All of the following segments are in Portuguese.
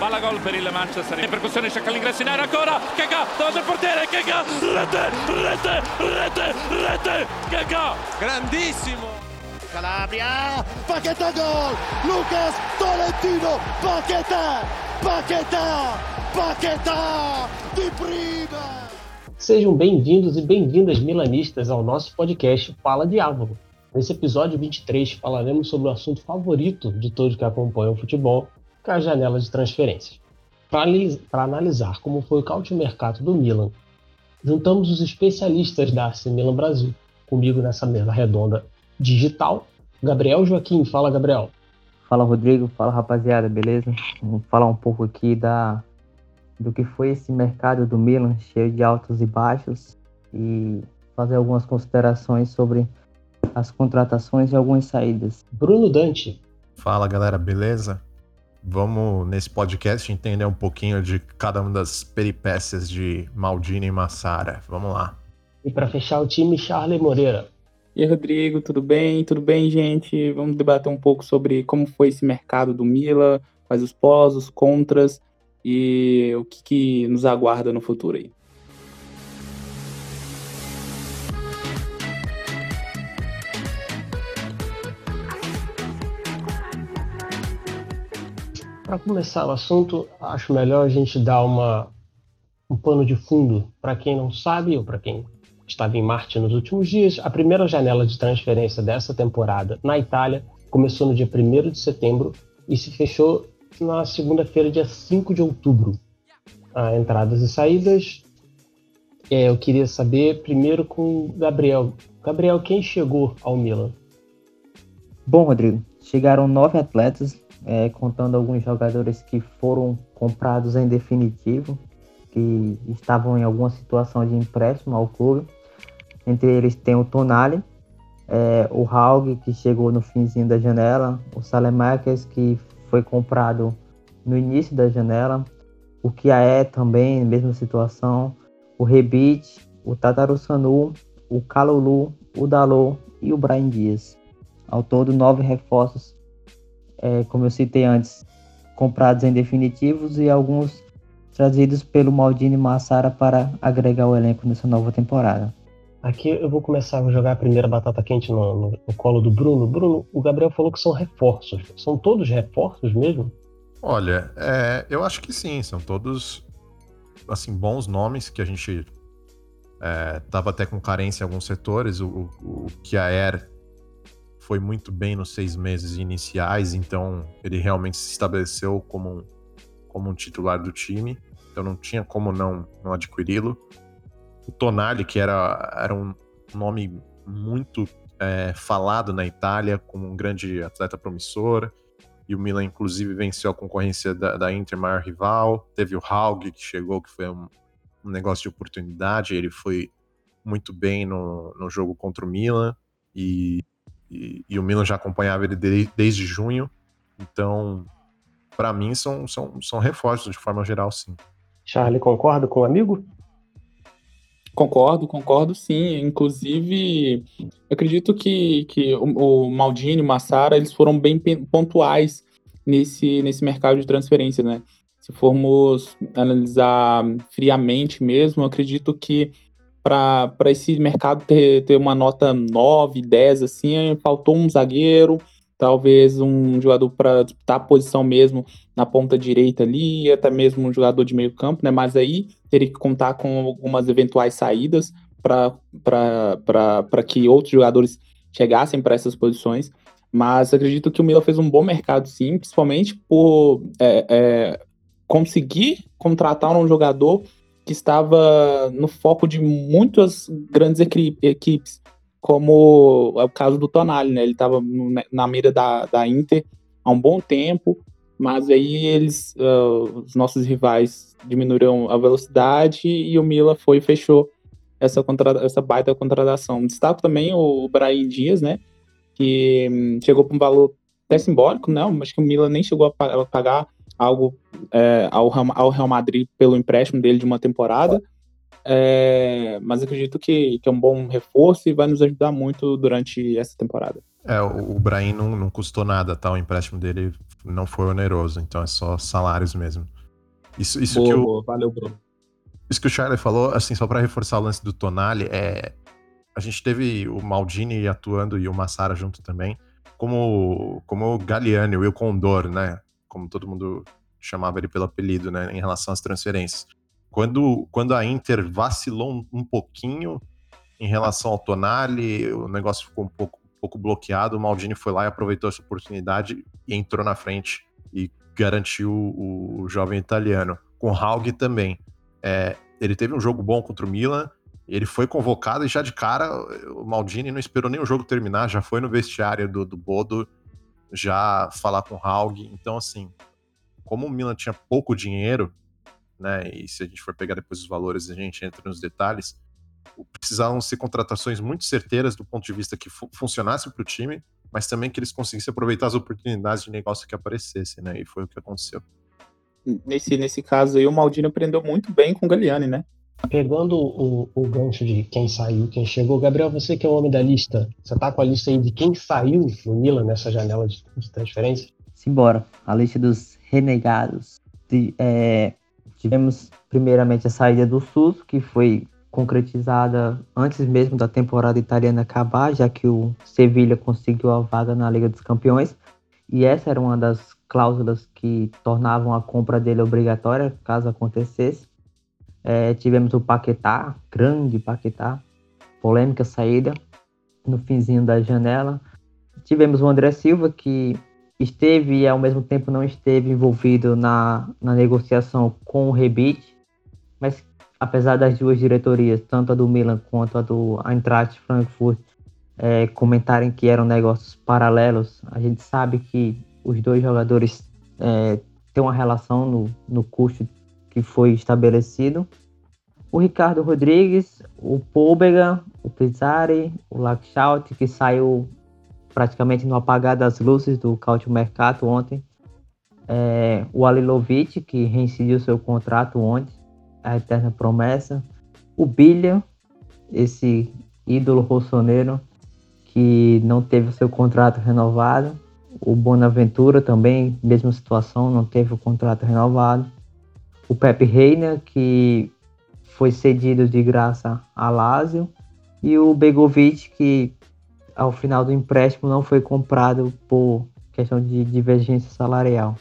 palla gol per il Manchester, ripercussione cerca l'ingresso in area ancora, Keka, davanti al portiere, Keka, rete, rete, rete, rete, Keka, grandissimo! Calabria, Paquetá gol, Lucas Tolentino, Paquetá, Paquetá, Paquetá, de prima! Sejam bem-vindos e bem-vindas milanistas ao nosso podcast Fala Diabo. Nesse episódio 23 falaremos sobre o assunto favorito de todos que acompanham o futebol, com a janela de transferências. Para analisar como foi o caute mercado do Milan, juntamos os especialistas da AC Milan Brasil. Comigo nessa mesa redonda digital, Gabriel Joaquim. Fala, Gabriel. Fala, Rodrigo. Fala, rapaziada, beleza? Vamos falar um pouco aqui da, do que foi esse mercado do Milan, cheio de altos e baixos, e fazer algumas considerações sobre as contratações e algumas saídas. Bruno Dante. Fala, galera, beleza? Vamos, nesse podcast, entender um pouquinho de cada uma das peripécias de Maldini e Massara. Vamos lá. E para fechar o time, Charlie Moreira. E aí, Rodrigo, tudo bem? Tudo bem, gente? Vamos debater um pouco sobre como foi esse mercado do Mila, quais os pós, os contras e o que, que nos aguarda no futuro aí. Para começar o assunto, acho melhor a gente dar uma, um pano de fundo para quem não sabe ou para quem estava em Marte nos últimos dias. A primeira janela de transferência dessa temporada na Itália começou no dia 1 de setembro e se fechou na segunda-feira, dia 5 de outubro. Ah, entradas e saídas. É, eu queria saber primeiro com o Gabriel. Gabriel, quem chegou ao Milan? Bom, Rodrigo, chegaram nove atletas é, contando alguns jogadores que foram comprados em definitivo, que estavam em alguma situação de empréstimo ao clube. Entre eles tem o Tonali, é, o Haug, que chegou no finzinho da janela, o Salemakers, que foi comprado no início da janela, o Kiaé também, mesma situação, o Rebite, o Tatarusanu, o Kalulu, o Dalô e o Brian Dias. Ao todo, nove reforços é, como eu citei antes, comprados em definitivos e alguns trazidos pelo Maldini Massara para agregar o elenco nessa nova temporada. Aqui eu vou começar a jogar a primeira batata quente no, no, no, colo do Bruno. Bruno, o Gabriel falou que são reforços. São todos reforços mesmo? Olha, é, eu acho que sim. São todos assim bons nomes que a gente estava é, até com carência em alguns setores. O, o, o Kiaer foi muito bem nos seis meses iniciais, então ele realmente se estabeleceu como um, como um titular do time, então não tinha como não, não adquiri-lo. O Tonali, que era, era um nome muito é, falado na Itália, como um grande atleta promissor, e o Milan, inclusive, venceu a concorrência da, da Inter, maior rival. Teve o Haug, que chegou, que foi um, um negócio de oportunidade, ele foi muito bem no, no jogo contra o Milan, e e, e o Milan já acompanhava ele de, desde junho. Então, para mim, são, são, são reforços de forma geral, sim. Charlie, concorda com o amigo? Concordo, concordo sim. Inclusive, acredito que, que o, o Maldini e o Massara eles foram bem pontuais nesse, nesse mercado de transferência, né? Se formos analisar friamente mesmo, acredito que para esse mercado ter, ter uma nota 9, 10, assim, faltou um zagueiro, talvez um jogador para disputar a posição mesmo na ponta direita ali, até mesmo um jogador de meio campo, né? Mas aí teria que contar com algumas eventuais saídas para que outros jogadores chegassem para essas posições. Mas acredito que o Milan fez um bom mercado, sim, principalmente por é, é, conseguir contratar um jogador que estava no foco de muitas grandes equipes, como é o caso do Tonali, né? Ele estava na mira da, da Inter há um bom tempo, mas aí eles, uh, os nossos rivais diminuíram a velocidade e o Mila foi e fechou essa, contra, essa baita contratação. Destaco também o Brahim Dias, né? Que um, chegou para um valor até simbólico, não, mas que o Mila nem chegou a pagar algo é, ao, ao Real Madrid pelo empréstimo dele de uma temporada. É, mas acredito que, que é um bom reforço e vai nos ajudar muito durante essa temporada. É, o, o Brahim não, não custou nada, tá? O empréstimo dele não foi oneroso, então é só salários mesmo. Isso, isso boa, que o, boa. Valeu, Bruno. Isso que o Charlie falou, assim, só para reforçar o lance do Tonali, é, a gente teve o Maldini atuando e o Massara junto também, como, como o Galliani, o Condor, né? Como todo mundo chamava ele pelo apelido, né? Em relação às transferências. Quando, quando a Inter vacilou um, pouquinho em relação ao Tonali, o negócio ficou um pouco, um pouco bloqueado, o Maldini foi lá e aproveitou essa oportunidade e entrou na frente e garantiu o, o jovem italiano. Com Haug também. É, ele teve um jogo bom contra o Milan, ele foi convocado e já de cara o Maldini não esperou nem o jogo terminar, já foi no vestiário do, do Bodo já falar com o Haug. Então, assim, como o Milan tinha pouco dinheiro, né? E se a gente for pegar depois os valores, a gente entra nos detalhes. Precisavam ser contratações muito certeiras do ponto de vista que fu funcionasse para o time, mas também que eles conseguissem aproveitar as oportunidades de negócio que aparecessem, né? E foi o que aconteceu. Nesse, nesse caso aí, o Maldini aprendeu muito bem com o Galliani, né? Pegando o, o gancho de quem saiu, quem chegou, Gabriel, você que é o homem da lista, você tá com a lista aí de quem saiu no Milan nessa janela de, de transferência? Simbora, a lista dos renegados. De, é, tivemos primeiramente a saída do Suso, que foi concretizada antes mesmo da temporada italiana acabar, já que o Sevilha conseguiu a vaga na Liga dos Campeões. E essa era uma das cláusulas que tornavam a compra dele obrigatória, caso acontecesse. É, tivemos o Paquetá, grande Paquetá, polêmica saída no finzinho da janela. Tivemos o André Silva, que esteve e ao mesmo tempo não esteve envolvido na, na negociação com o Rebite, mas apesar das duas diretorias, tanto a do Milan quanto a do Eintracht Frankfurt, é, comentarem que eram negócios paralelos, a gente sabe que os dois jogadores é, têm uma relação no, no custo que foi estabelecido. O Ricardo Rodrigues, o Pobega, o Pizzari, o Lakshout, que saiu praticamente no apagar das luzes do Cautio Mercato ontem. É, o Alilovic, que reincidiu seu contrato ontem, a eterna promessa. O Bilha, esse ídolo rossoneiro, que não teve o seu contrato renovado. O Bonaventura também, mesma situação, não teve o contrato renovado o Pepe Reina, que foi cedido de graça a Lazio, e o Begovic, que ao final do empréstimo não foi comprado por questão de divergência salarial.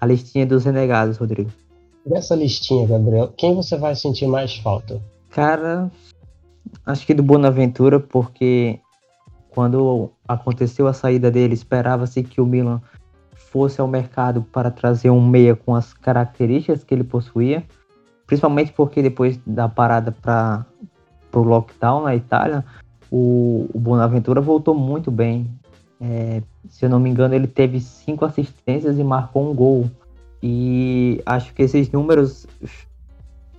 A listinha dos renegados, Rodrigo. Dessa listinha, Gabriel, quem você vai sentir mais falta? Cara, acho que do Bonaventura, porque quando aconteceu a saída dele, esperava-se que o Milan fosse ao mercado para trazer um meia com as características que ele possuía, principalmente porque depois da parada para o lockdown na Itália, o, o Bonaventura voltou muito bem. É, se eu não me engano, ele teve cinco assistências e marcou um gol. E acho que esses números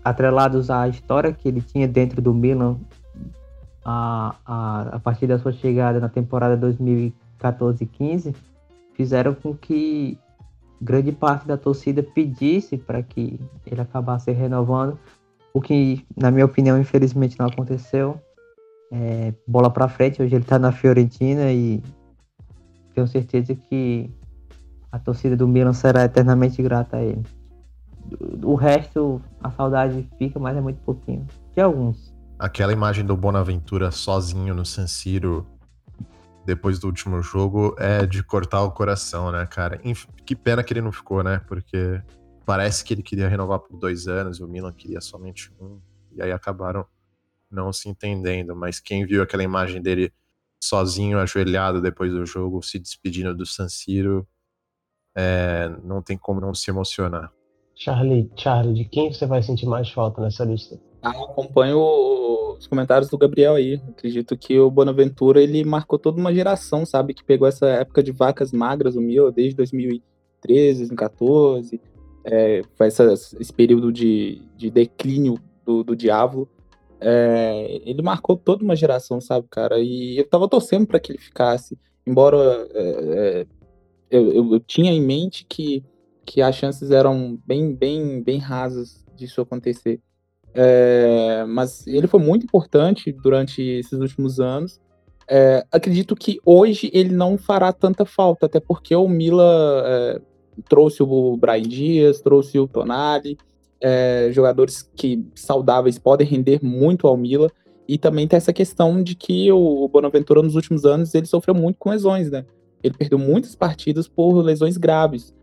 atrelados à história que ele tinha dentro do Milan a, a, a partir da sua chegada na temporada 2014-15 fizeram com que grande parte da torcida pedisse para que ele acabasse renovando, o que, na minha opinião, infelizmente não aconteceu. É, bola para frente, hoje ele está na Fiorentina e tenho certeza que a torcida do Milan será eternamente grata a ele. O resto, a saudade fica, mas é muito pouquinho. De alguns. Aquela imagem do Bonaventura sozinho no San Siro depois do último jogo é de cortar o coração, né, cara? Que pena que ele não ficou, né? Porque parece que ele queria renovar por dois anos, o Milan queria somente um, e aí acabaram não se entendendo. Mas quem viu aquela imagem dele sozinho, ajoelhado depois do jogo, se despedindo do San Siro, é, não tem como não se emocionar. Charlie, Charlie, de quem você vai sentir mais falta nessa lista? Ah, acompanho os comentários do Gabriel aí. Acredito que o Bonaventura ele marcou toda uma geração, sabe? Que pegou essa época de vacas magras, o Mil, desde 2013, 2014. É, essa, esse período de, de declínio do, do Diabo. É, ele marcou toda uma geração, sabe, cara? E eu tava torcendo para que ele ficasse. Embora é, é, eu, eu, eu, tinha em mente que, que as chances eram bem, bem, bem rasas disso acontecer. É, mas ele foi muito importante durante esses últimos anos. É, acredito que hoje ele não fará tanta falta, até porque o Mila é, trouxe o Brian Dias, trouxe o Tonali, é, jogadores que saudáveis podem render muito ao Mila. E também tem essa questão de que o Bonaventura nos últimos anos ele sofreu muito com lesões, né? Ele perdeu muitas partidas por lesões graves.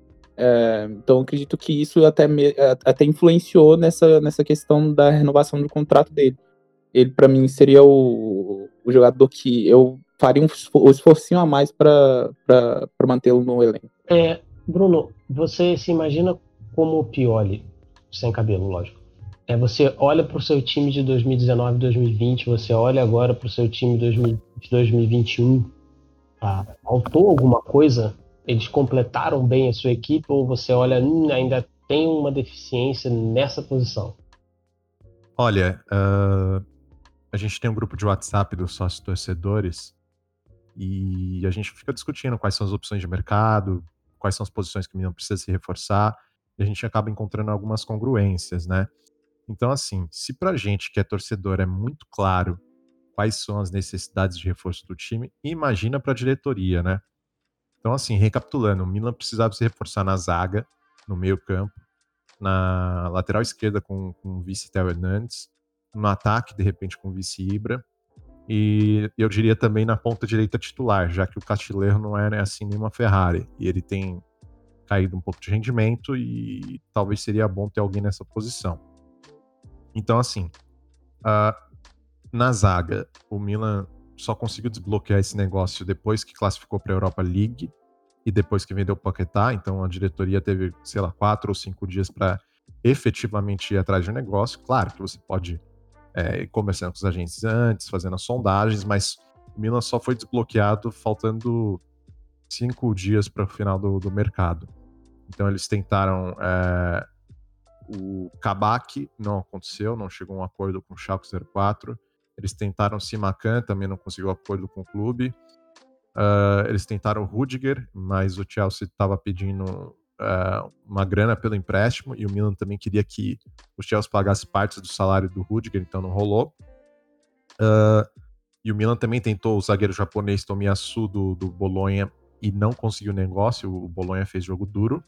É, então acredito que isso até, me, até influenciou nessa, nessa questão da renovação do contrato dele. Ele, para mim, seria o, o, jogador que eu faria um, esforcinho a mais para mantê-lo no elenco. É, Bruno, você se imagina como o Pioli, sem cabelo, lógico. É, você olha para o seu time de 2019 2020, você olha agora para o seu time de 2021. Tá? Faltou alguma coisa? Eles completaram bem a sua equipe ou você olha, hum, ainda tem uma deficiência nessa posição? Olha, uh, a gente tem um grupo de WhatsApp dos sócios torcedores e a gente fica discutindo quais são as opções de mercado, quais são as posições que o Milan precisa se reforçar, e a gente acaba encontrando algumas congruências, né? Então, assim, se pra gente que é torcedor é muito claro quais são as necessidades de reforço do time, imagina pra diretoria, né? Então, assim, recapitulando, o Milan precisava se reforçar na zaga, no meio campo, na lateral esquerda com, com o vice Theo Hernandes, no ataque, de repente, com o vice Ibra, e eu diria também na ponta direita titular, já que o Castilheiro não é assim nenhuma Ferrari, e ele tem caído um pouco de rendimento e talvez seria bom ter alguém nessa posição. Então, assim, uh, na zaga, o Milan só conseguiu desbloquear esse negócio depois que classificou para a Europa League e depois que vendeu o Paquetá. Então, a diretoria teve, sei lá, quatro ou cinco dias para efetivamente ir atrás de um negócio. Claro que você pode é, conversando com os agentes antes, fazendo as sondagens, mas o Milan só foi desbloqueado faltando cinco dias para o final do, do mercado. Então, eles tentaram. É, o Kabak não aconteceu, não chegou a um acordo com o Schalke 04. Eles tentaram Simacan, também não conseguiu acordo com o clube. Uh, eles tentaram o Rudiger, mas o Chelsea estava pedindo uh, uma grana pelo empréstimo e o Milan também queria que o Chelsea pagasse parte do salário do Rudiger, então não rolou. Uh, e o Milan também tentou o zagueiro japonês Tomiyasu do, do Bolonha e não conseguiu negócio. O Bolonha fez jogo duro.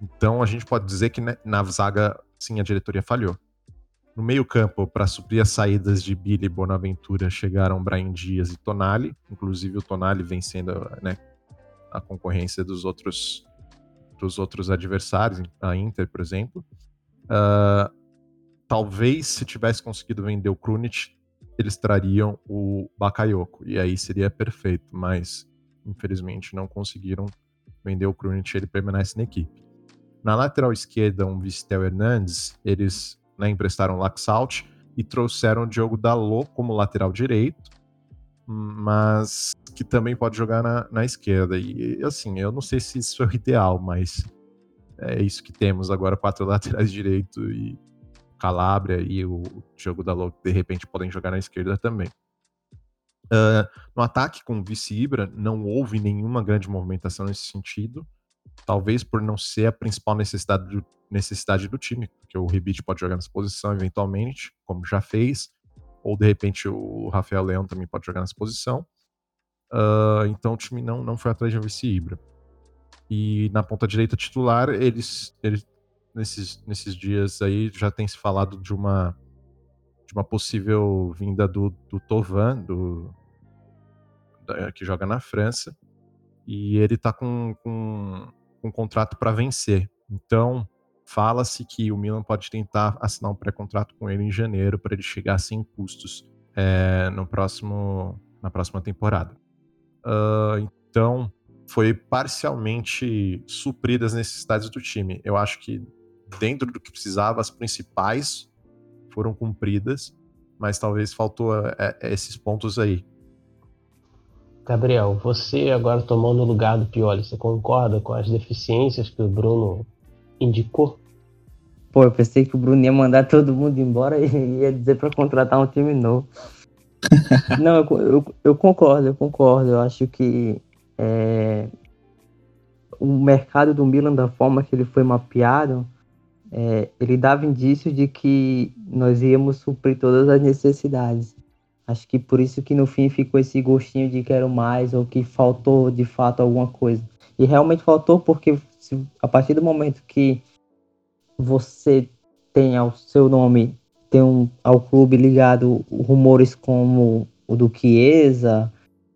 Então a gente pode dizer que né, na zaga, sim, a diretoria falhou. No meio-campo, para suprir as saídas de Billy e Bonaventura, chegaram Brian Dias e Tonali, inclusive o Tonali vencendo né, a concorrência dos outros, dos outros adversários, a Inter, por exemplo. Uh, talvez, se tivesse conseguido vender o Krunic, eles trariam o Bakayoko, e aí seria perfeito, mas infelizmente não conseguiram vender o Krunic, ele permanece na equipe. Na lateral esquerda, um Vistel Hernandes, eles né, emprestaram Laxalt e trouxeram o Diogo Dalot como lateral direito, mas que também pode jogar na, na esquerda. E assim, eu não sei se isso é o ideal, mas é isso que temos agora, quatro laterais direito e Calabria e o Diogo Dalot de repente podem jogar na esquerda também. Uh, no ataque com o vice Ibra, não houve nenhuma grande movimentação nesse sentido talvez por não ser a principal necessidade do, necessidade do time, porque o Ribit pode jogar nessa posição eventualmente, como já fez, ou de repente o Rafael Leão também pode jogar nessa posição. Uh, então o time não, não foi atrás de um vice Ibra. E na ponta direita titular, eles, eles nesses, nesses dias aí já tem se falado de uma de uma possível vinda do, do Tovan, do, da, que joga na França. E ele tá com, com com um contrato para vencer. Então, fala-se que o Milan pode tentar assinar um pré-contrato com ele em janeiro para ele chegar sem custos é, no próximo, na próxima temporada. Uh, então, foi parcialmente supridas as necessidades do time. Eu acho que dentro do que precisava, as principais foram cumpridas, mas talvez faltou é, esses pontos aí. Gabriel, você agora tomando o lugar do Pioli, você concorda com as deficiências que o Bruno indicou? Pô, eu pensei que o Bruno ia mandar todo mundo embora e ia dizer para contratar um time novo. Não, eu, eu, eu, concordo, eu concordo. Eu acho que é, o mercado do Milan, da forma que ele foi mapeado, é, ele dava indício de que nós íamos suprir todas as necessidades. Acho que por isso que no fim ficou esse gostinho de quero mais ou que faltou de fato alguma coisa. E realmente faltou porque se, a partir do momento que você tem ao seu nome, tem um, ao clube ligado rumores como o do Chiesa,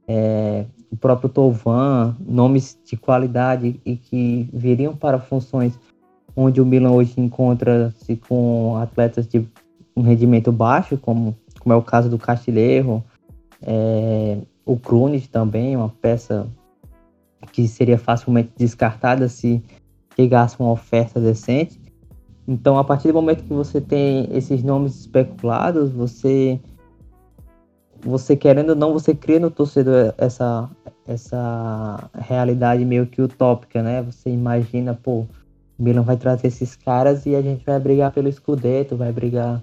é, o próprio Tovan, nomes de qualidade e que viriam para funções onde o Milan hoje encontra-se com atletas de um rendimento baixo, como, como é o caso do Castilheiro, é, o Krunis também, uma peça que seria facilmente descartada se chegasse uma oferta decente. Então, a partir do momento que você tem esses nomes especulados, você você querendo ou não, você cria no torcedor essa essa realidade meio que utópica, né? Você imagina, pô, Milan vai trazer esses caras e a gente vai brigar pelo Scudetto, vai brigar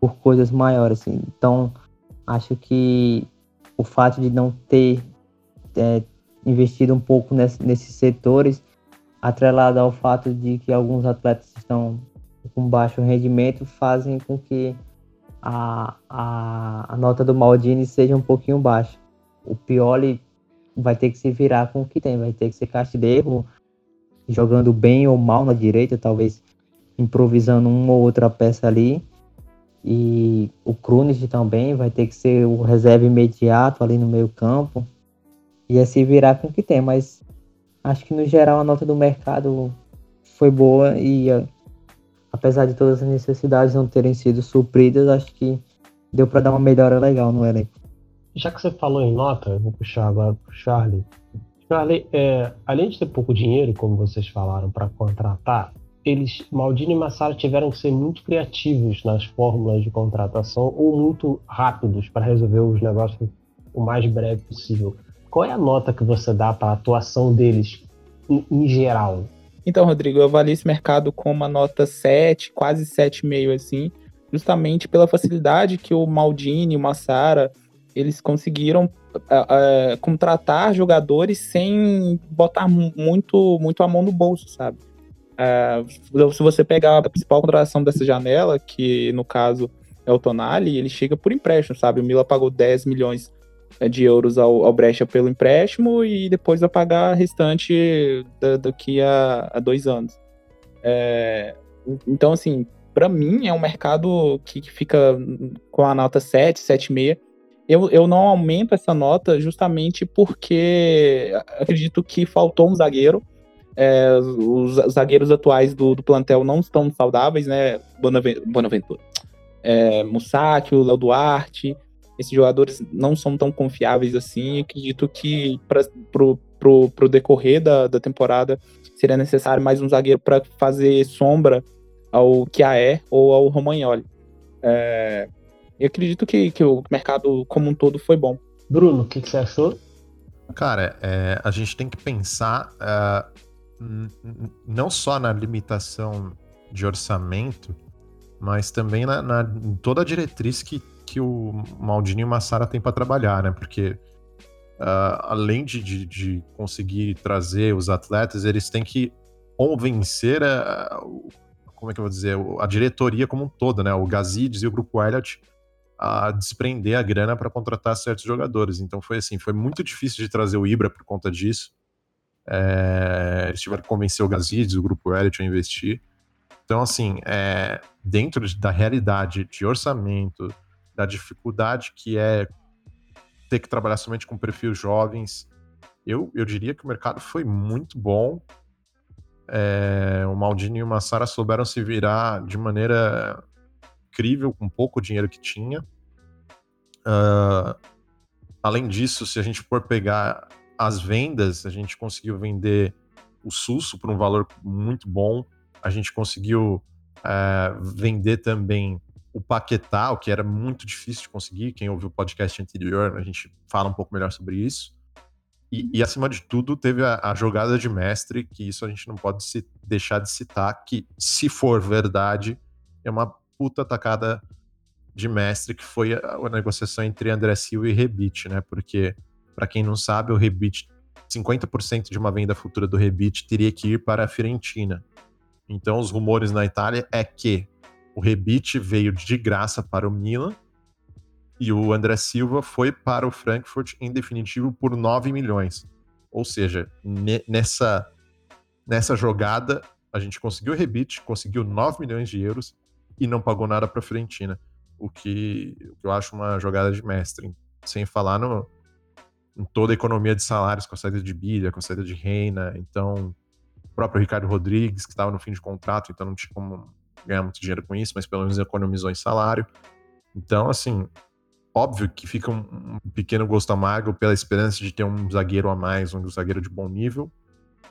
por coisas maiores, assim. Então, acho que o fato de não ter é, investido um pouco nesse, nesses setores, atrelado ao fato de que alguns atletas estão com baixo rendimento, fazem com que a, a, a nota do Maldini seja um pouquinho baixa. O Pioli vai ter que se virar com o que tem, vai ter que ser Castilheiro jogando bem ou mal na direita, talvez improvisando uma ou outra peça ali. E o Krunis também vai ter que ser o reserva imediato ali no meio campo ia se virar com o que tem, mas acho que no geral a nota do mercado foi boa e apesar de todas as necessidades não terem sido supridas, acho que deu para dar uma melhora legal no elenco. Já que você falou em nota, vou puxar agora pro Charlie. Charlie, é, além de ter pouco dinheiro, como vocês falaram, para contratar, eles, Maldini e Massara, tiveram que ser muito criativos nas fórmulas de contratação ou muito rápidos para resolver os negócios o mais breve possível qual é a nota que você dá para a atuação deles em, em, geral? Então, Rodrigo, eu avalio esse mercado com uma nota 7, quase 7,5 assim, justamente pela facilidade que o Maldini e o Massara, eles conseguiram uh, uh, contratar jogadores sem botar muito, muito a mão no bolso, sabe? Uh, se você pegar a principal contratação dessa janela, que no caso é o Tonali, ele chega por empréstimo, sabe? O Mila pagou 10 milhões é, de euros ao, ao Brecha pelo empréstimo e depois vai pagar a restante da, daqui a, a dois anos. É, então, assim, para mim é um mercado que, que, fica com a nota 7, 7,5. Eu, eu não aumento essa nota justamente porque acredito que faltou um zagueiro. É, os zagueiros atuais do, do, plantel não estão saudáveis, né? Bonaventura. É, Mussac, o Léo Duarte, esses jogadores não são tão confiáveis assim. Acredito que para pro, pro, pro decorrer da, da temporada seria necessário mais um zagueiro para fazer sombra ao Kiaé ou ao Romagnoli. É, eu acredito que, que o mercado como um todo foi bom. Bruno, o que, que, você achou? Cara, é, a gente tem que pensar uh, não só na limitação de orçamento, mas também na, na toda a diretriz que que o Maldini e o Massara têm para trabalhar, né? Porque uh, além de, de, de, conseguir trazer os atletas, eles têm que convencer a, como é que eu vou dizer, a diretoria como um todo, né? O Gazidis e o Grupo Elliott a desprender a grana para contratar certos jogadores. Então foi assim, foi muito difícil de trazer o Ibra por conta disso. É, eles tiveram que convencer o Gazidis, o Grupo Elliott a investir. Então, assim, é, dentro da realidade de orçamento, da dificuldade que é ter que trabalhar somente com perfis jovens. Eu, eu diria que o mercado foi muito bom. É, o Maldini e o Massara souberam se virar de maneira incrível com pouco dinheiro que tinha. Uh, além disso, se a gente for pegar as vendas, a gente conseguiu vender o Susso por um valor muito bom. A gente conseguiu uh, vender também o Paquetá, o que era muito difícil de conseguir. Quem ouviu o podcast anterior, a gente fala um pouco melhor sobre isso. E, e acima de tudo, teve a, a, jogada de mestre, que isso a gente não pode se, deixar de citar, que, se for verdade, é uma puta atacada de mestre, que foi a, a negociação entre André Silva e Rebite, né? Porque, para quem não sabe, o Rebite, 50% de uma venda futura do Rebite teria que ir para a Fiorentina. Então, os rumores na Itália é que o Rebite veio de graça para o Milan E o André Silva foi para o Frankfurt em definitivo por 9 milhões. Ou seja, nessa, nessa jogada, a gente conseguiu o rebite, conseguiu 9 milhões de euros e não pagou nada para a Fiorentina. O que, o que eu acho uma jogada de mestre. Sem falar no, em toda a economia de salários, com a saída de Bilha, com a saída de Reina. Então, o próprio Ricardo Rodrigues, que estava no fim de contrato, então não tinha como ganhar muito dinheiro com isso, mas pelo menos economizou em salário. Então, assim, óbvio que fica um, um pequeno gosto amargo pela esperança de ter um zagueiro a mais, um zagueiro de bom nível,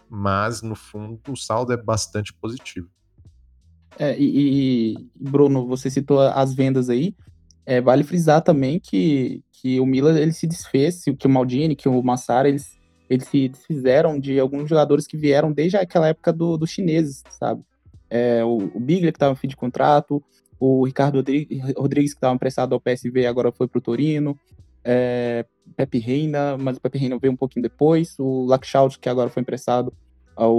mas no fundo o saldo é bastante positivo. É, e, e, Bruno, você citou as vendas aí. É, vale frisar também que, que o Milan ele se desfez, que o Maldini, que o Massara, eles, eles se desfizeram de alguns jogadores que vieram desde aquela época dos do chineses, sabe? É, o, o Biglia, que estava em fim de contrato, o Ricardo Rodrigues, que estava emprestado ao PSV, agora foi para o Torino, é, Pepe Reina, mas o Pepe Reina veio um pouquinho depois, o Lakshout, que agora foi emprestado ao,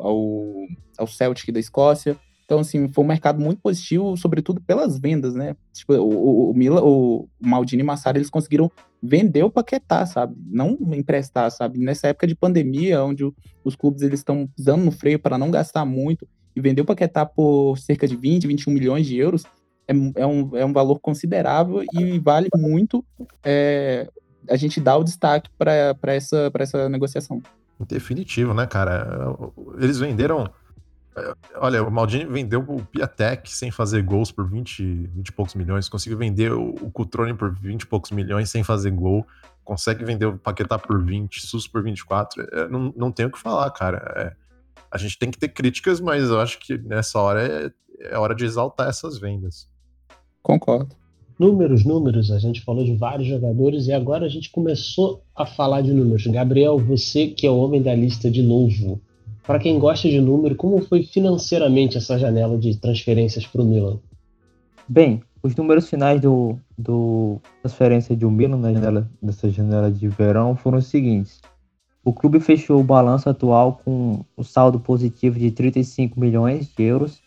ao, ao Celtic da Escócia. Então, assim, foi um mercado muito positivo, sobretudo pelas vendas, né? Tipo, o, o, Mila, o Maldini e Massara, eles conseguiram vender o Paquetá, sabe? Não emprestar, sabe? Nessa época de pandemia, onde os clubes eles estão pisando no freio para não gastar muito, e vender o Paquetá por cerca de 20, 21 milhões de euros, é, é, um, é um valor considerável e vale muito é, a gente dar o destaque para essa, essa negociação. Definitivo, né, cara? Eles venderam Olha, o Maldini vendeu o Piatek sem fazer gols por 20, 20 e poucos milhões, conseguiu vender o, Cutrone por 20 e poucos milhões sem fazer gol, consegue vender o Paquetá por 20, Sus por 24. É, não, não tem o que falar, cara. É, a gente tem que ter críticas, mas eu acho que nessa hora é, é hora de exaltar essas vendas. Concordo. Números, números, a gente falou de vários jogadores e agora a gente começou a falar de números. Gabriel, você que é o homem da lista de novo, para quem gosta de número, como foi financeiramente essa janela de transferências para o Milan? Bem, os números finais do, do transferência de um Milan na janela, nessa janela de verão foram os seguintes. O clube fechou o balanço atual com o saldo positivo de 35 milhões de euros.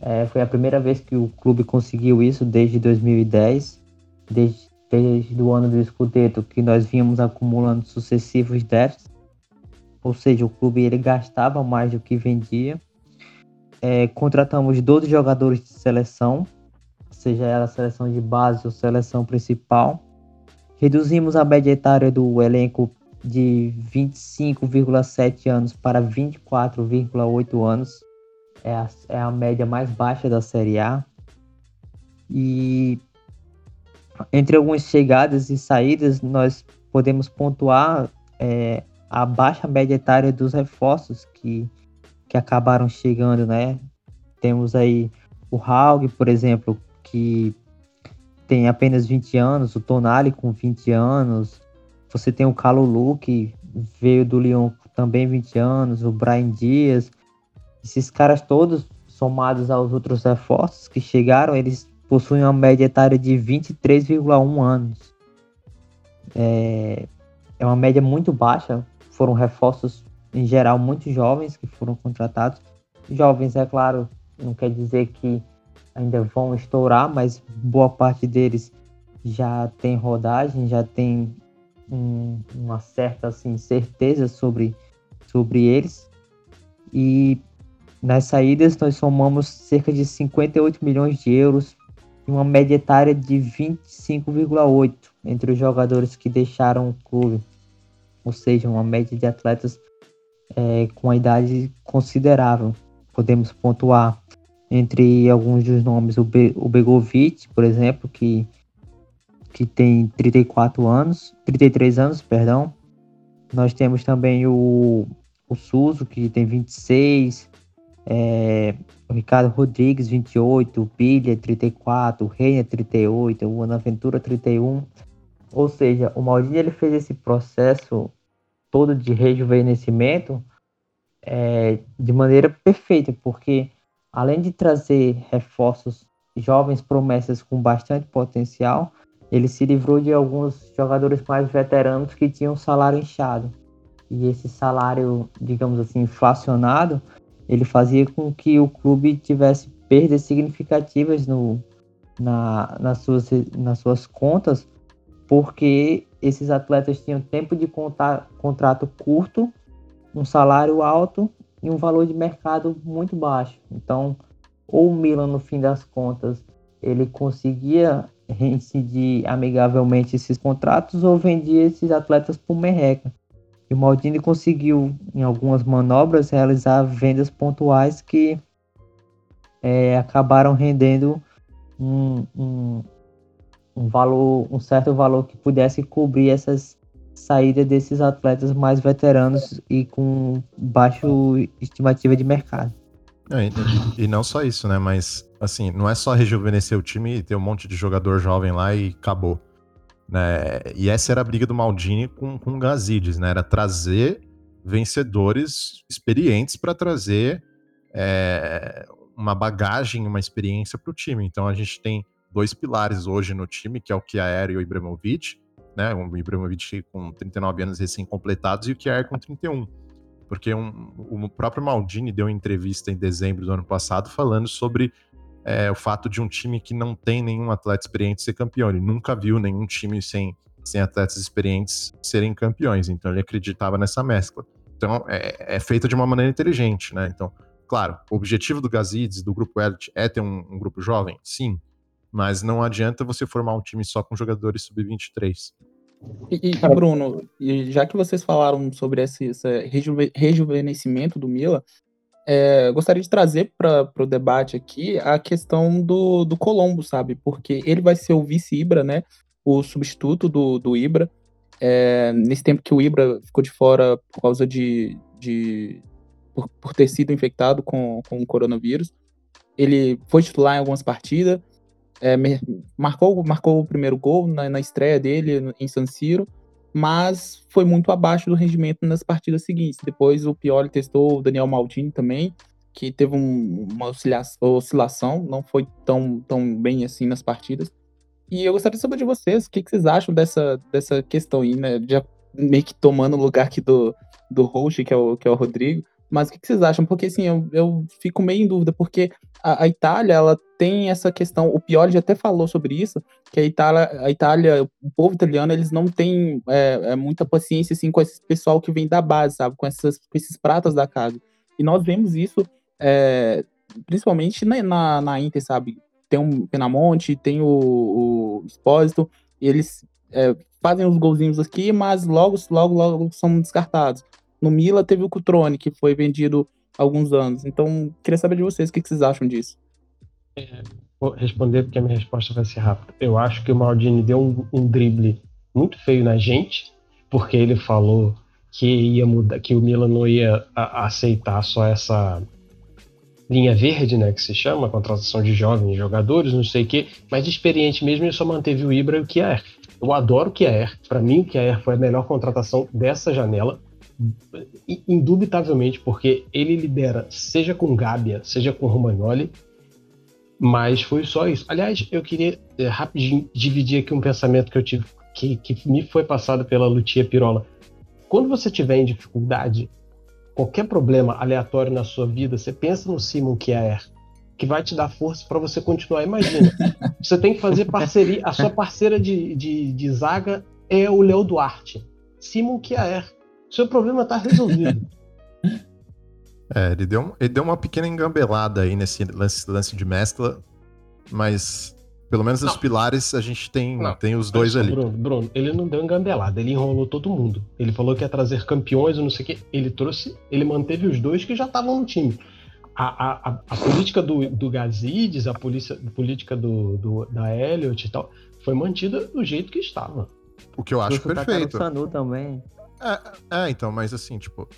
É, foi a primeira vez que o clube conseguiu isso desde 2010, desde, desde o ano do Scudetto, que nós vínhamos acumulando sucessivos déficits ou seja, o clube ele gastava mais do que vendia. É, contratamos 12 jogadores de seleção, seja ela seleção de base ou seleção principal. Reduzimos a média etária do elenco de 25,7 anos para 24,8 anos. É a, é a média mais baixa da Série A. E entre algumas chegadas e saídas, nós podemos pontuar é, a baixa média etária dos reforços que, que acabaram chegando, né? Temos aí o Haug, por exemplo, que tem apenas 20 anos, o Tonali com 20 anos, você tem o Calulu, que veio do Lyon também 20 anos, o Brian Dias, esses caras todos, somados aos outros reforços que chegaram, eles possuem uma média etária de 23,1 anos. É, é uma média muito baixa foram reforços, em geral, muito jovens que foram contratados. Jovens, é claro, não quer dizer que ainda vão estourar, mas boa parte deles já tem rodagem, já tem um, uma certa assim, certeza sobre, sobre eles. E nas saídas nós somamos cerca de 58 milhões de euros e uma média etária de 25,8 entre os jogadores que deixaram o clube ou seja, uma média de atletas é, com a idade considerável. Podemos pontuar entre alguns dos nomes o, Be o Begovic, por exemplo, que, que tem 34 anos, 33 anos, perdão. Nós temos também o, o Suso, que tem 26, é, o Ricardo Rodrigues, 28, o Pilha, 34, o Reina, 38, o Anaventura, 31. Ou seja, o Maldini ele fez esse processo todo de rejuvenescimento é, de maneira perfeita, porque além de trazer reforços jovens promessas com bastante potencial, ele se livrou de alguns jogadores mais veteranos que tinham salário inchado. E esse salário, digamos assim, inflacionado, ele fazia com que o clube tivesse perdas significativas no, na, nas, suas, nas suas contas, porque esses atletas tinham tempo de contar, contrato curto, um salário alto e um valor de mercado muito baixo. Então, ou o Milan, no fim das contas, ele conseguia reincidir amigavelmente esses contratos ou vendia esses atletas por merreca. E o Maldini conseguiu, em algumas manobras, realizar vendas pontuais que é, acabaram rendendo um, um, um, valor, um certo valor que pudesse cobrir essas saídas desses atletas mais veteranos e com baixo estimativa de mercado. É, e, e não só isso, né? Mas assim, não é só rejuvenescer o time e ter um monte de jogador jovem lá e acabou. Né? E essa era a briga do Maldini com, com o Gazidis, né? Era trazer vencedores experientes para trazer é, uma bagagem, uma experiência para o time. Então a gente tem dois pilares hoje no time, que é o Kiaer e o Ibrahimovic, né? O Ibrahimovic com 39 anos recém-completados e o Kiaer com 31. Porque um, o próprio Maldini deu uma entrevista em dezembro do ano passado falando sobre é, o fato de um time que não tem nenhum atleta experiente ser campeão. Ele nunca viu nenhum time sem, sem atletas experientes serem campeões. Então ele acreditava nessa mescla. Então é, é feita de uma maneira inteligente, né? Então Claro, o objetivo do Gazidis, do grupo Elite, é ter um, um, grupo jovem? Sim. Mas não adianta você formar um time só com jogadores sub-23. E, e, Bruno, já que vocês falaram sobre esse, esse rejuve, rejuvenescimento do Mila, é, gostaria de trazer para o debate aqui a questão do, do Colombo, sabe? Porque ele vai ser o vice-Ibra, né? O substituto do, do Ibra. É, nesse tempo que o Ibra ficou de fora por causa de, de por, por ter sido infectado com, com o coronavírus. Ele foi titular em algumas partidas, é, marcou, marcou o primeiro gol na, na estreia dele em San Siro, mas foi muito abaixo do rendimento nas partidas seguintes. Depois o Pioli testou o Daniel Maldini também, que teve um, uma oscilação, não foi tão, tão bem assim nas partidas. E eu gostaria de saber de vocês, o que, que vocês acham dessa, dessa questão aí, né? Já meio que tomando o lugar aqui do, do host, que é o, que é o Rodrigo. Mas o que, vocês acham? Porque assim, eu, eu fico meio em dúvida, porque a, a, Itália, ela tem essa questão, o Pioli já até falou sobre isso, que a Itália, a Itália o povo italiano, eles não têm é, é, muita paciência assim com esse pessoal que vem da base, sabe? Com, essas, com esses pratas da casa. E nós vemos isso é, principalmente na, na, na, Inter, sabe? Tem um Penamonte, tem o, o Espósito, eles é, fazem os golzinhos aqui, mas logo, logo, logo são descartados. No Mila teve o Cutrone, que foi vendido há alguns anos. Então, queria saber de vocês o que, vocês acham disso. É, vou responder porque a minha resposta vai ser rápida. Eu acho que o Maldini deu um, um drible muito feio na gente, porque ele falou que ia mudar, que o Milan não ia a, aceitar só essa linha verde, né, que se chama, contratação de jovens jogadores, não sei o quê, mas experiente mesmo ele só manteve o Ibra e o Kier. Eu adoro o Kier, para mim o Kier foi a melhor contratação dessa janela, indubitavelmente, porque ele lidera, seja com Gábia, seja com Romagnoli, mas foi só isso. Aliás, eu queria é, rapidinho dividir aqui um pensamento que eu tive, que, que me foi passado pela Lutia Pirola. Quando você tiver em dificuldade, qualquer problema aleatório na sua vida, você pensa no Simon Kjaer, que vai te dar força para você continuar. Imagina, você tem que fazer parceria, a sua parceira de, de, de zaga é o Léo Duarte. Simon Kjaer seu problema está resolvido. É, ele deu, ele deu uma pequena engambelada aí nesse lance, lance de mescla, mas pelo menos não. os pilares a gente tem, tem os dois ali. Bruno, Bruno, ele não deu engambelada, ele enrolou todo mundo. Ele falou que ia trazer campeões, não sei o quê. Ele trouxe, ele manteve os dois que já estavam no time. A, a, a, política do, do Gazidis, a, polícia, a política do, do, da Elliot e tal, foi mantida do jeito que estava. O que eu acho perfeito. O Sanu também. É, é, então, mas assim, tipo.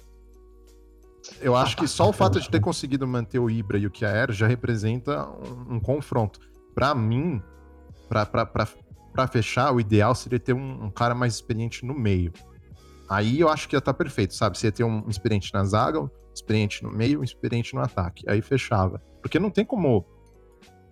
Eu acho que só o fato de ter conseguido manter o Ibra e o Kiaer já representa um, um confronto. Para mim, para fechar, o ideal seria ter um, um, cara mais experiente no meio. Aí eu acho que ia estar tá perfeito, sabe? Você ia ter um experiente na zaga, um experiente no meio, um experiente no ataque. Aí fechava. Porque não tem como.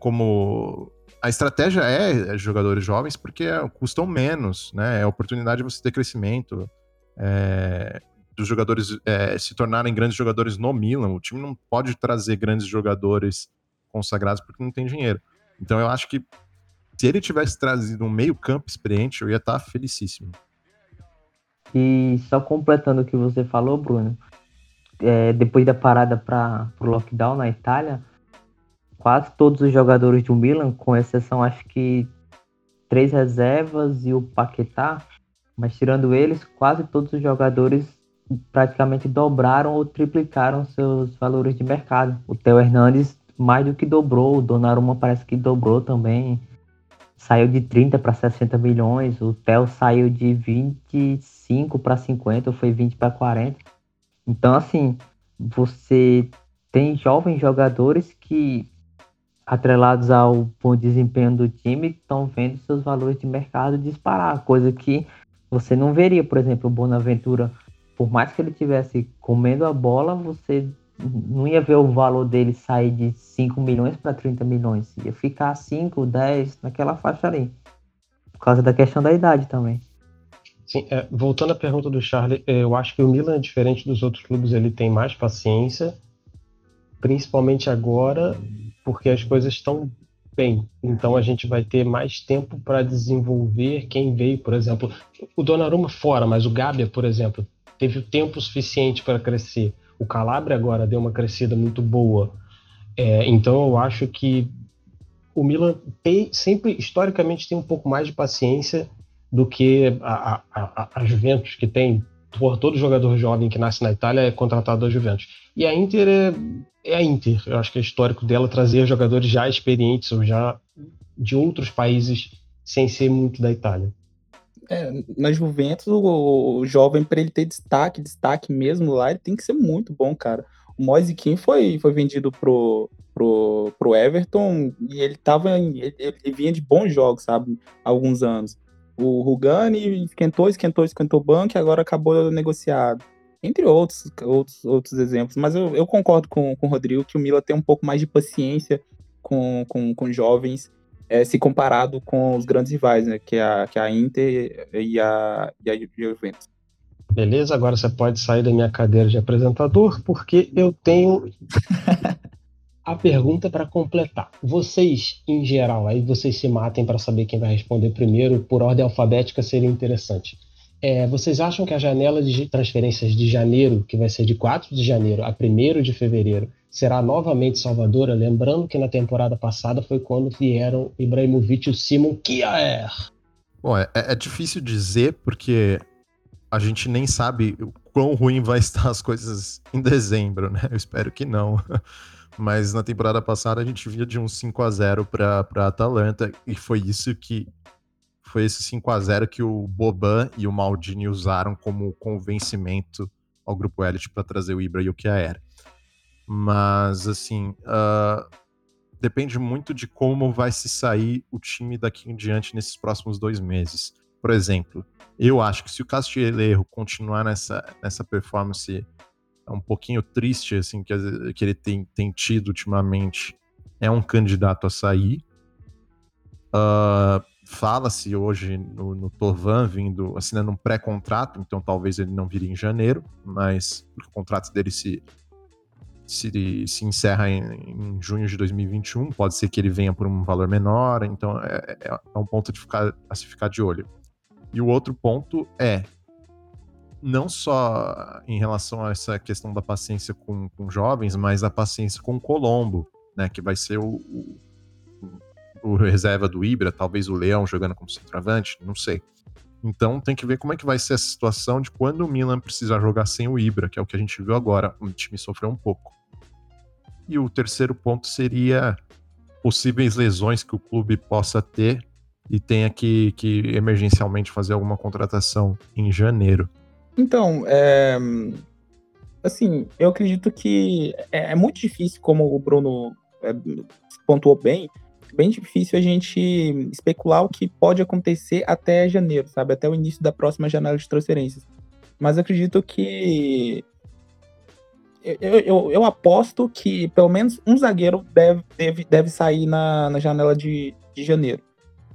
Como. A estratégia é jogadores jovens porque custam menos, né? É oportunidade de você ter crescimento é, dos jogadores é, se tornarem grandes jogadores no Milan. O time não pode trazer grandes jogadores consagrados porque não tem dinheiro. Então eu acho que Se ele tivesse trazido um meio-campo experiente, eu ia estar tá felicíssimo. E só completando o que você falou, Bruno, é, depois da parada para o lockdown na Itália, quase todos os jogadores do Milan, com exceção acho que três reservas e o Paquetá, mas tirando eles, quase todos os jogadores praticamente dobraram ou triplicaram seus valores de mercado. O Theo Hernandes mais do que dobrou, o Donnarumma parece que dobrou também. Saiu de 30 para 60 milhões, o Theo saiu de 25 para 50, ou foi 20 para 40. Então, assim, você tem jovens jogadores que, atrelados ao bom desempenho do time, estão vendo seus valores de mercado disparar, coisa que você não veria, por exemplo, o Bonaventura, por mais que ele tivesse comendo a bola, você não ia ver o valor dele sair de 5 milhões para 30 milhões. Ia ficar 5, 10, naquela faixa ali. Por causa da questão da idade também. Sim, é, voltando à pergunta do Charlie, é, eu acho que o Milan, diferente dos outros clubes, ele tem mais paciência, principalmente agora, porque as coisas estão bem. Então a gente vai ter mais tempo para desenvolver quem veio, por exemplo, o Donnarumma fora, mas o Gabia, por exemplo, teve o tempo suficiente para crescer. O Calabria agora deu uma crescida muito boa. É, então eu acho que o Milan tem, sempre, historicamente, tem um pouco mais de paciência do que a, a, a Juventus, que tem por todo jogador jovem que nasce na Itália é contratado da Juventus. E a Inter é, é, a Inter. Eu acho que é histórico dela trazer jogadores já experientes ou já de outros países sem ser muito da Itália. É, na Juventus, o, jovem, para ele ter destaque, destaque mesmo lá, ele tem que ser muito bom, cara. O Moise Kim foi, foi vendido pro, pro, pro Everton e ele tava ele, ele, vinha de bons jogos, sabe? Há alguns anos. O Rugani esquentou, esquentou, esquentou o banco e agora acabou negociado. Entre outros, outros, outros exemplos. Mas eu, eu concordo com, com o Rodrigo que o Mila tem um pouco mais de paciência com, com, com jovens é, se comparado com os grandes rivais, né? Que é a, que é a Inter e a, e a Juventus. Beleza, agora você pode sair da minha cadeira de apresentador, porque eu tenho a pergunta para completar. Vocês, em geral, aí vocês se matem para saber quem vai responder primeiro, por ordem alfabética seria interessante. É, vocês acham que a janela de transferências de janeiro, que vai ser de 4 de janeiro a 1 de fevereiro, será novamente salvadora, lembrando que na temporada passada foi quando vieram Ibrahimovic e o Simon Kjaer. Bom, é, é, difícil dizer porque a gente nem sabe o quão ruim vai estar as coisas em dezembro, né? Eu espero que não. Mas na temporada passada a gente via de um 5 a 0 para Atalanta e foi isso que foi esse 5 a 0 que o Boban e o Maldini usaram como convencimento ao grupo Elite para trazer o Ibra e o Kjaer. Mas, assim, uh, depende muito de como vai se sair o time daqui em diante nesses próximos dois meses. Por exemplo, eu acho que se o Castilheiro continuar nessa, nessa performance um pouquinho triste, assim, que, que ele tem, tem tido ultimamente, é um candidato a sair. Uh, Fala-se hoje no, no Torvan vindo assinando um pré-contrato, então talvez ele não vire em janeiro, mas o contrato dele se se, se encerra em, em, junho de 2021, pode ser que ele venha por um valor menor, então é, é, é um ponto de ficar, a se ficar de olho. E o outro ponto é, não só em relação a essa questão da paciência com, com jovens, mas a paciência com o Colombo, né, que vai ser o, o, o reserva do Ibra, talvez o Leão jogando como centroavante, não sei. Então tem que ver como é que vai ser a situação de quando o Milan precisar jogar sem o Ibra, que é o que a gente viu agora. O time sofreu um pouco. E o terceiro ponto seria possíveis lesões que o clube possa ter e tenha que, que emergencialmente fazer alguma contratação em janeiro. Então, é, assim, eu acredito que é, é muito difícil, como o Bruno é, pontuou bem, bem difícil a gente especular o que pode acontecer até janeiro, sabe? Até o início da próxima janela de transferências. Mas acredito que. Eu, eu, eu aposto que pelo menos um zagueiro deve, deve, deve sair na, na janela de, de janeiro.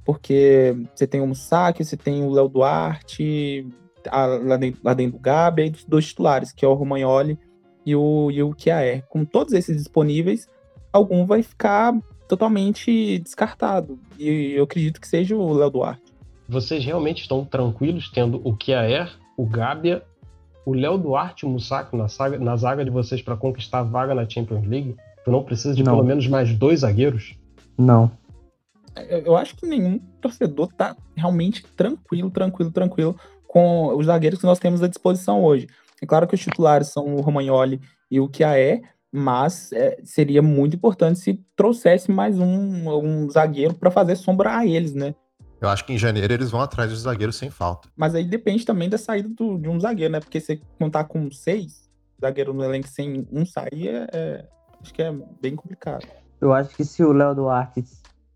Porque você tem o Musaki, você tem o Léo Duarte, a, lá, dentro, lá dentro do Gabi, e dos dois titulares, que é o Romagnoli e o, e o Kiaer. Com todos esses disponíveis, algum vai ficar totalmente descartado. E eu acredito que seja o Léo Duarte. Vocês realmente estão tranquilos tendo o Kiaer, o Gábia, o Léo Duarte e o Musaco na, saga, na zaga de vocês para conquistar a vaga na Champions League? Tu não precisa de não. pelo menos mais dois zagueiros? Não. Eu acho que nenhum torcedor tá realmente tranquilo, tranquilo, tranquilo com os zagueiros que nós temos à disposição hoje. É claro que os titulares são o Romagnoli e o Kiaé, mas é, seria muito importante se trouxesse mais um, um zagueiro para fazer sombra a eles, né? Eu acho que em janeiro eles vão atrás dos zagueiros sem falta. Mas aí depende também da saída do, de um zagueiro, né? Porque se contar com seis zagueiros no elenco sem um sair, é, é, acho que é bem complicado. Eu acho que se o Léo Duarte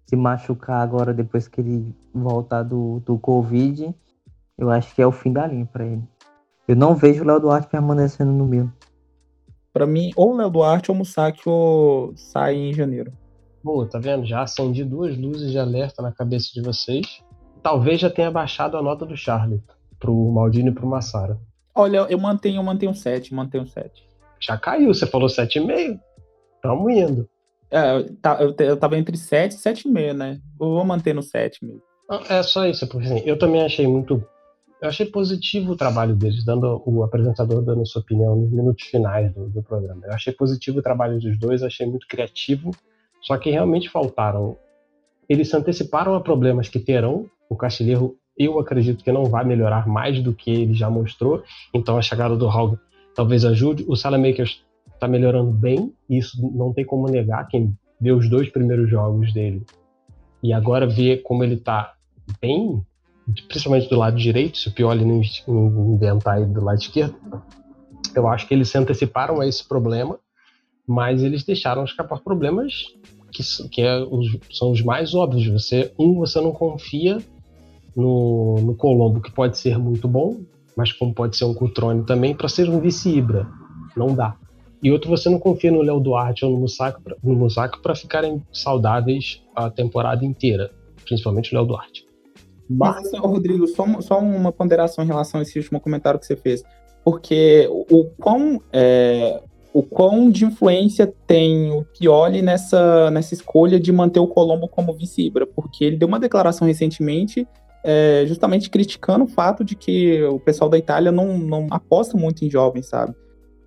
se machucar agora, depois que ele voltar do, do Covid, eu acho que é o fim da linha para ele. Eu não vejo o Léo Duarte permanecendo no Milan. Para mim, ou Léo Duarte ou o Musacchio sai em janeiro. Boa, tá vendo? Já acendi duas luzes de alerta na cabeça de vocês. Talvez já tenha baixado a nota do Charlie pro Maldini e pro Massara. Olha, eu mantenho, eu mantenho 7, mantenho 7. Já caiu, você falou 7,5. Tamo indo. É, tá, eu, eu tava entre 7 e 7,5, né? Eu vou manter no 7 mesmo. É só isso, porque assim, eu também achei muito. Eu achei positivo o trabalho deles, dando o apresentador dando sua opinião nos minutos finais do, do programa. Eu achei positivo o trabalho dos dois, achei muito criativo, só que realmente faltaram. Eles se anteciparam a problemas que terão. O Castilheiro, eu acredito que não vai melhorar mais do que ele já mostrou. Então a chegada do Hall talvez ajude. O Salamakers está melhorando bem, isso não tem como negar. Quem vê os dois primeiros jogos dele e agora vê como ele está bem, principalmente do lado direito, se o Pioli não inventar aí do lado esquerdo, eu acho que eles se anteciparam a esse problema, mas eles deixaram escapar problemas que, que é os, são os mais óbvios. Você, um, você não confia no, no Colombo, que pode ser muito bom, mas como pode ser um Cutrone também, para ser um vice-ibra. Não dá. E outro, você não confia no Léo Duarte ou no Musaco para ficarem saudáveis a temporada inteira, principalmente o Léo Duarte. Mas, Rodrigo, só, só uma ponderação em relação a esse último comentário que você fez. Porque o quão, é, o quão de influência tem o Pioli nessa, nessa escolha de manter o Colombo como vice-ibra? Porque ele deu uma declaração recentemente é, justamente criticando o fato de que o pessoal da Itália não, não aposta muito em jovens, sabe?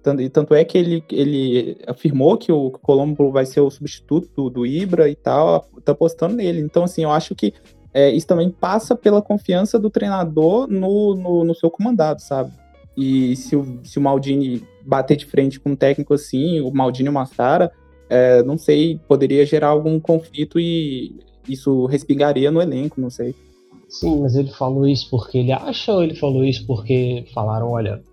Tanto, e tanto é que ele, ele afirmou que o Colombo vai ser o substituto do, do Ibra e tal, tá apostando nele. Então, assim, eu acho que é, isso também passa pela confiança do treinador no, no, no, seu comandado, sabe? E se o, se o Maldini bater de frente com um técnico assim, o Maldini e o Massara, é, não sei, poderia gerar algum conflito e isso respingaria no elenco, não sei. Sim, mas ele falou isso porque ele acha ou ele falou isso porque falaram, olha,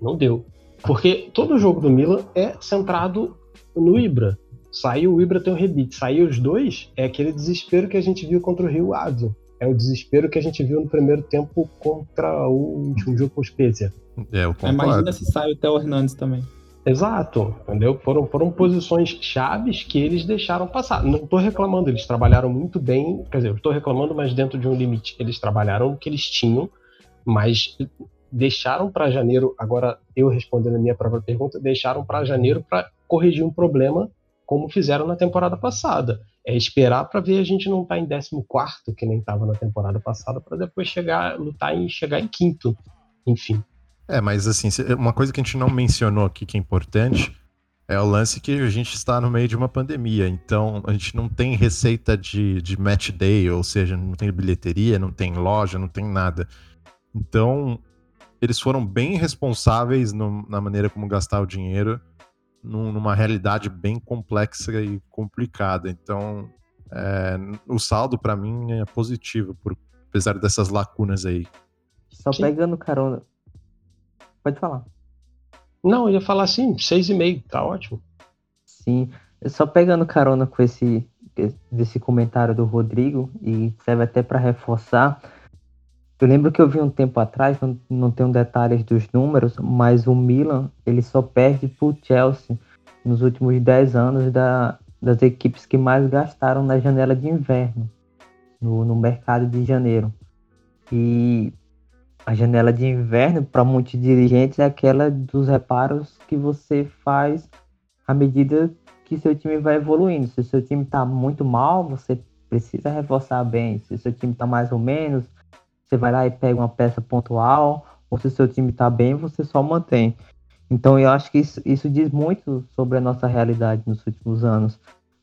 não deu. Porque todo jogo do Milan é centrado no Ibra. Saiu o Ibra tem o rebite. Saiu os dois, é aquele desespero que a gente viu contra o Rio Ave. É o desespero que a gente viu no primeiro tempo contra o último jogo com o Spezia. É, eu concordo. Imagina se sai o Theo Hernandes também. Exato, entendeu? Foram, foram posições chaves que eles deixaram passar. Não estou reclamando, eles trabalharam muito bem. Quer dizer, eu estou reclamando, mas dentro de um limite. Eles trabalharam o que eles tinham, mas deixaram para janeiro, agora eu respondendo a minha própria pergunta, deixaram para janeiro para corrigir um problema como fizeram na temporada passada. É esperar para ver a gente não estar tá em 14 que nem estava na temporada passada, para depois chegar, lutar em chegar em quinto. Enfim. É, mas assim, uma coisa que a gente não mencionou aqui que é importante é o lance que a gente está no meio de uma pandemia, então a gente não tem receita de, de match day, ou seja, não tem bilheteria, não tem loja, não tem nada. Então, eles foram bem responsáveis no, na maneira como gastar o dinheiro num, numa realidade bem complexa e complicada. Então, é, o saldo para mim é positivo, por, apesar dessas lacunas aí. Só Sim. pegando carona. Pode falar. Não, eu ia falar assim, seis e meio, tá ótimo. Sim, só pegando carona com esse desse comentário do Rodrigo e serve até para reforçar eu lembro que eu vi um tempo atrás, não, não tenho detalhes dos números, mas o Milan ele só perde para Chelsea nos últimos 10 anos da, das equipes que mais gastaram na janela de inverno, no, no mercado de janeiro. E a janela de inverno, para muitos dirigentes, é aquela dos reparos que você faz à medida que seu time vai evoluindo. Se seu time está muito mal, você precisa reforçar bem. Se seu time está mais ou menos, você vai lá e pega uma peça pontual. Ou se seu time está bem, você só mantém. Então eu acho que isso, isso diz muito sobre a nossa realidade nos últimos anos.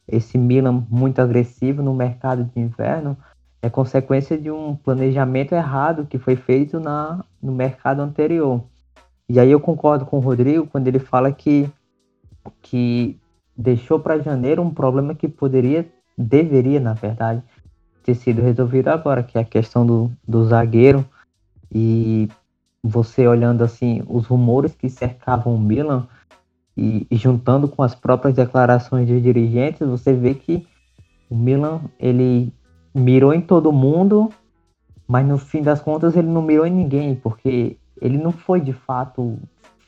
Esse Milan muito agressivo no mercado de inverno é consequência de um planejamento errado que foi feito na, no mercado anterior. E aí eu concordo com o Rodrigo quando ele fala que, que deixou para janeiro um problema que poderia, deveria, na verdade, ter sido resolvido agora, que é a questão do, do zagueiro. E você olhando assim os rumores que cercavam o Milan e, e, juntando com as próprias declarações de dirigentes, você vê que o Milan ele mirou em todo mundo, mas no fim das contas ele não mirou em ninguém, porque ele não foi de fato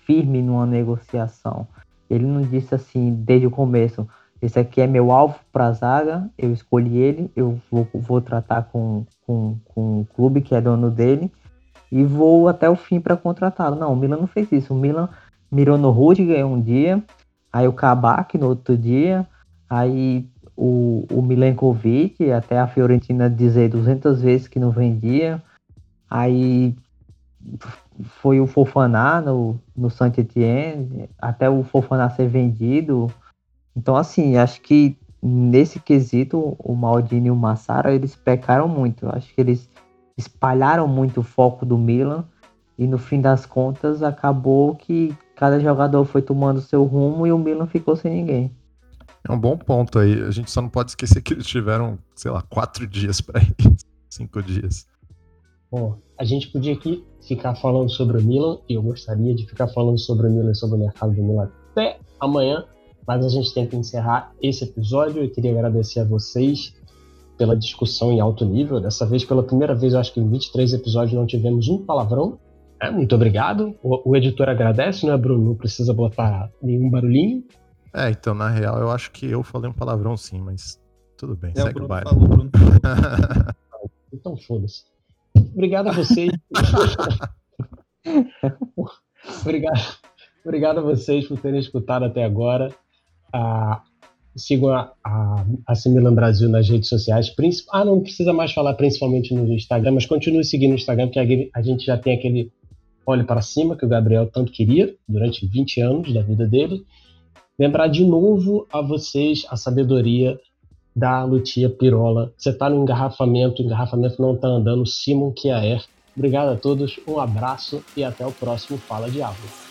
firme numa negociação. Ele não disse assim desde o começo: esse aqui é meu alvo para a zaga, eu escolhi ele, eu vou, vou tratar com, com, com o clube que é dono dele e vou até o fim para contratá-lo. Não, o Milan não fez isso. O Milan mirou no Rudiger um dia, aí o Kabak no outro dia, aí o, o Milenkovic, até a Fiorentina dizer 200 vezes que não vendia, aí foi o Fofaná no, no Saint-Etienne, até o Fofaná ser vendido. Então, assim, acho que nesse quesito, o Maldini e o Massara, eles pecaram muito. Acho que eles espalharam muito o foco do Milan e no fim das contas acabou que cada jogador foi tomando seu rumo e o Milan ficou sem ninguém. É um bom ponto aí. A gente só não pode esquecer que eles tiveram, sei lá, quatro dias para isso. Cinco dias. Bom, a gente podia aqui ficar falando sobre o Milan, e eu gostaria de ficar falando sobre o Milan e sobre o mercado do Milan até amanhã, mas a gente tem que encerrar esse episódio. Eu queria agradecer a vocês pela discussão em alto nível. Dessa vez, pela primeira vez, eu acho que em 23 episódios não tivemos um palavrão. É, muito obrigado. O, o, editor agradece, né, Bruno? Não precisa botar nenhum barulhinho. É, então, na real, eu acho que eu falei um palavrão sim, mas tudo bem, é, segue o, o baile. Falou, Bruno então, foda-se. Obrigado a vocês. obrigado, obrigado a vocês por terem escutado até agora. Ah, sigam a, a, a Brasil nas redes sociais. Ah, não precisa mais falar principalmente no Instagram, mas continue seguindo no Instagram, porque a gente já tem aquele olho para cima que o Gabriel tanto queria durante 20 anos da vida dele. Lembrar de novo a vocês a sabedoria da Lutia Pirola. Você está no engarrafamento, o engarrafamento não está andando, Simon Kiaer. Obrigado a todos, um abraço e até o próximo Fala Diabo.